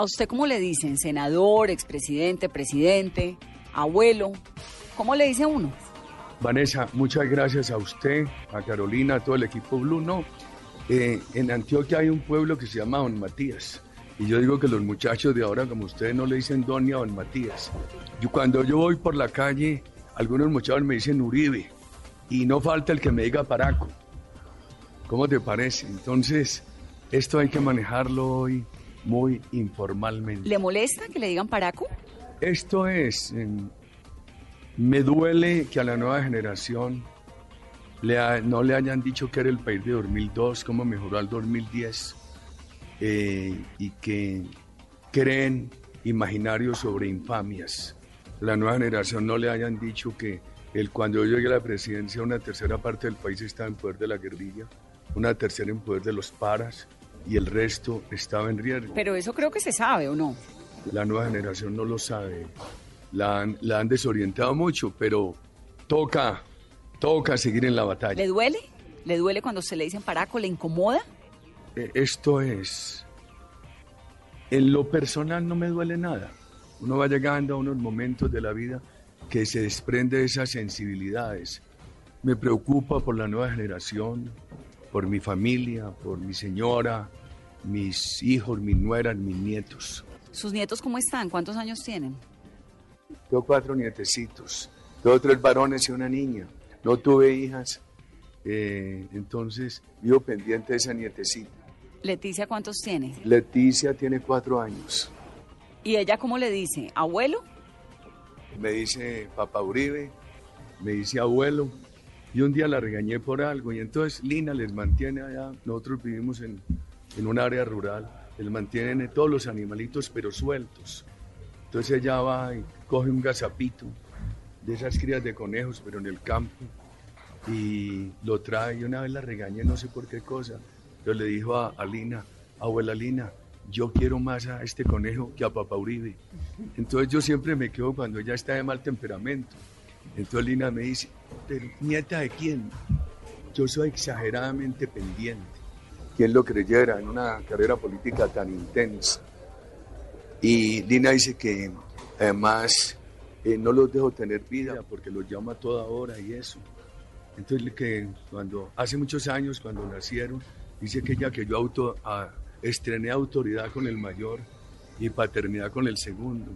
¿A usted cómo le dicen? ¿Senador, expresidente, presidente, abuelo? ¿Cómo le dice uno? Vanessa, muchas gracias a usted, a Carolina, a todo el equipo Blue. No, eh, en Antioquia hay un pueblo que se llama Don Matías. Y yo digo que los muchachos de ahora, como ustedes, no le dicen Don ni Don Matías. Cuando yo voy por la calle, algunos muchachos me dicen Uribe. Y no falta el que me diga Paraco. ¿Cómo te parece? Entonces, esto hay que manejarlo hoy muy informalmente. ¿Le molesta que le digan Paraco? Esto es, me duele que a la nueva generación no le hayan dicho que era el país de 2002, cómo mejoró al 2010, eh, y que creen imaginarios sobre infamias. La nueva generación no le hayan dicho que el, cuando yo llegué a la presidencia una tercera parte del país estaba en poder de la guerrilla, una tercera en poder de los paras y el resto estaba en riesgo. Pero eso creo que se sabe o no. La nueva generación no lo sabe. La han, la han desorientado mucho, pero toca Toca seguir en la batalla. ¿Le duele? ¿Le duele cuando se le dicen paraco? ¿Le incomoda? Eh, esto es... En lo personal no me duele nada. Uno va llegando a unos momentos de la vida que se desprende de esas sensibilidades. Me preocupa por la nueva generación, por mi familia, por mi señora, mis hijos, mis nueras, mis nietos. ¿Sus nietos cómo están? ¿Cuántos años tienen? Tengo cuatro nietecitos, tengo tres varones y una niña. No tuve hijas, eh, entonces vivo pendiente de esa nietecita. ¿Leticia cuántos tiene? Leticia tiene cuatro años. ¿Y ella cómo le dice? ¿Abuelo? Me dice papá Uribe, me dice abuelo. Y un día la regañé por algo y entonces Lina les mantiene allá. Nosotros vivimos en, en un área rural, les mantienen todos los animalitos pero sueltos. Entonces ella va y coge un gazapito de esas crías de conejos, pero en el campo, y lo trae, y una vez la regañé, no sé por qué cosa, pero le dijo a, Lina, abuela Lina, yo quiero más a este conejo que a papá Uribe. Entonces yo siempre me quedo cuando ella está de mal temperamento. Entonces Lina me dice, nieta de quién? Yo soy exageradamente pendiente. ¿Quién lo creyera en una carrera política tan intensa? Y Lina dice que además eh, no los dejo tener vida porque los llamo a toda hora y eso. Entonces, que cuando, hace muchos años, cuando nacieron, dice que ya que yo auto, estrené autoridad con el mayor y paternidad con el segundo.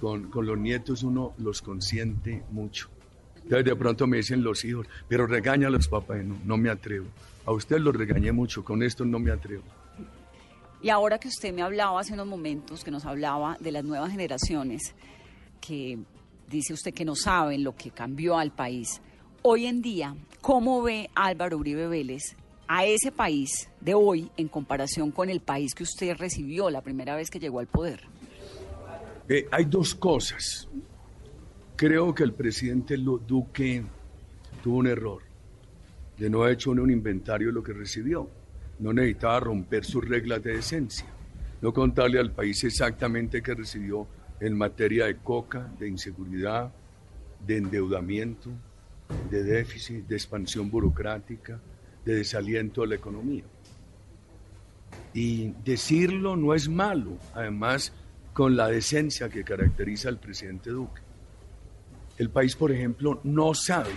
Con, los nietos uno los consiente mucho. Entonces de pronto me dicen los hijos, pero regaña a los papás, no, no me atrevo. A usted los regañé mucho, con esto no me atrevo. Y ahora que usted me hablaba hace unos momentos, que nos hablaba de las nuevas generaciones, que dice usted que no saben lo que cambió al país. Hoy en día, ¿cómo ve Álvaro Uribe Vélez a ese país de hoy en comparación con el país que usted recibió la primera vez que llegó al poder? Eh, hay dos cosas. Creo que el presidente Duque tuvo un error de no haber hecho un inventario de lo que recibió. No necesitaba romper sus reglas de decencia, no contarle al país exactamente qué recibió en materia de coca, de inseguridad, de endeudamiento, de déficit, de expansión burocrática, de desaliento de la economía. Y decirlo no es malo, además con la decencia que caracteriza al presidente Duque. El país, por ejemplo, no sabe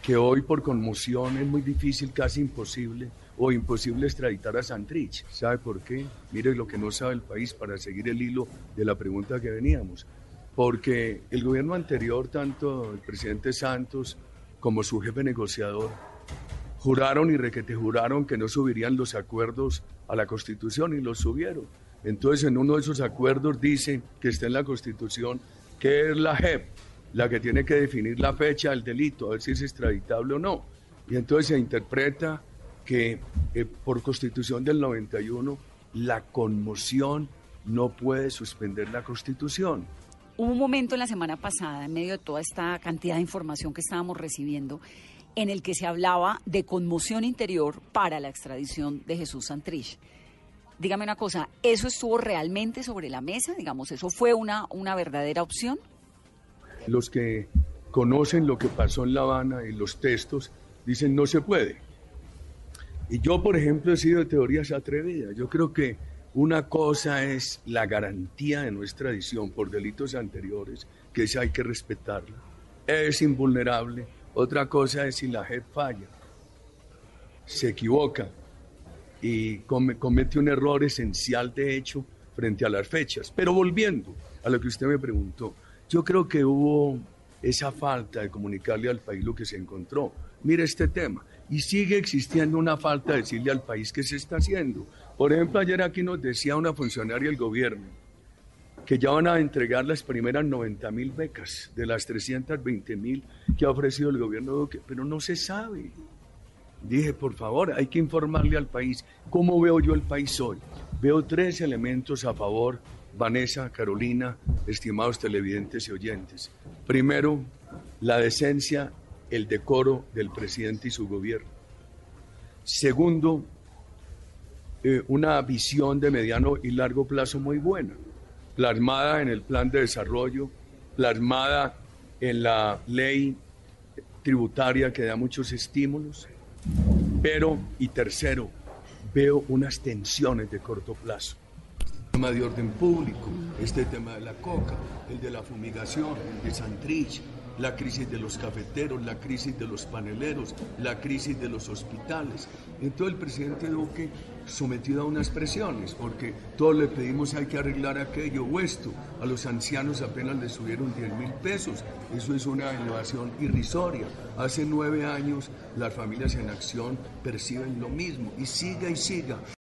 que hoy por conmoción es muy difícil, casi imposible, o imposible extraditar a Santrich. ¿Sabe por qué? Mire lo que no sabe el país para seguir el hilo de la pregunta que veníamos. Porque el gobierno anterior, tanto el presidente Santos como su jefe negociador, juraron y requete juraron que no subirían los acuerdos a la Constitución y los subieron. Entonces, en uno de esos acuerdos dice que está en la Constitución que es la JEP la que tiene que definir la fecha del delito, a ver si es extraditable o no. Y entonces se interpreta que eh, por constitución del 91 la conmoción no puede suspender la constitución. Hubo un momento en la semana pasada, en medio de toda esta cantidad de información que estábamos recibiendo, en el que se hablaba de conmoción interior para la extradición de Jesús Santrich. Dígame una cosa, ¿eso estuvo realmente sobre la mesa? Digamos, ¿eso fue una, una verdadera opción? Los que conocen lo que pasó en La Habana y los textos dicen no se puede. Y yo, por ejemplo, he sido de teorías atrevidas. Yo creo que Una cosa es la garantía de nuestra edición por delitos anteriores, que esa hay que respetarla. Es invulnerable. Otra cosa es si la JEP falla, se equivoca y comete un error esencial de hecho frente a las fechas. Pero volviendo a lo que usted me preguntó, yo creo que hubo esa falta de comunicarle al país lo que se encontró. Mire este tema. Y sigue existiendo una falta de decirle al país qué se está haciendo. Por ejemplo, ayer aquí nos decía una funcionaria del gobierno que ya van a entregar las primeras 90 mil becas de las 320 mil que ha ofrecido el gobierno, pero no se sabe. Dije, por favor, hay que informarle al país. ¿Cómo veo yo el país hoy? Veo tres elementos a favor, Vanessa, Carolina, estimados televidentes y oyentes. Primero, la decencia, el decoro del presidente y su gobierno. Segundo, eh, una visión de mediano y largo plazo muy buena, plasmada en el plan de desarrollo, plasmada en la ley tributaria que da muchos estímulos, pero, y tercero, veo unas tensiones de corto plazo. El tema de orden público, este tema de la coca, el de la fumigación, el de Santrich, la crisis de los cafeteros, la crisis de los paneleros, la crisis de los hospitales. Entonces el presidente Duque sometido a unas presiones, porque todos le pedimos hay que arreglar aquello o esto. A los ancianos apenas les subieron 10 mil pesos. Eso es una innovación irrisoria. Hace nueve años las familias en acción perciben lo mismo y siga y siga.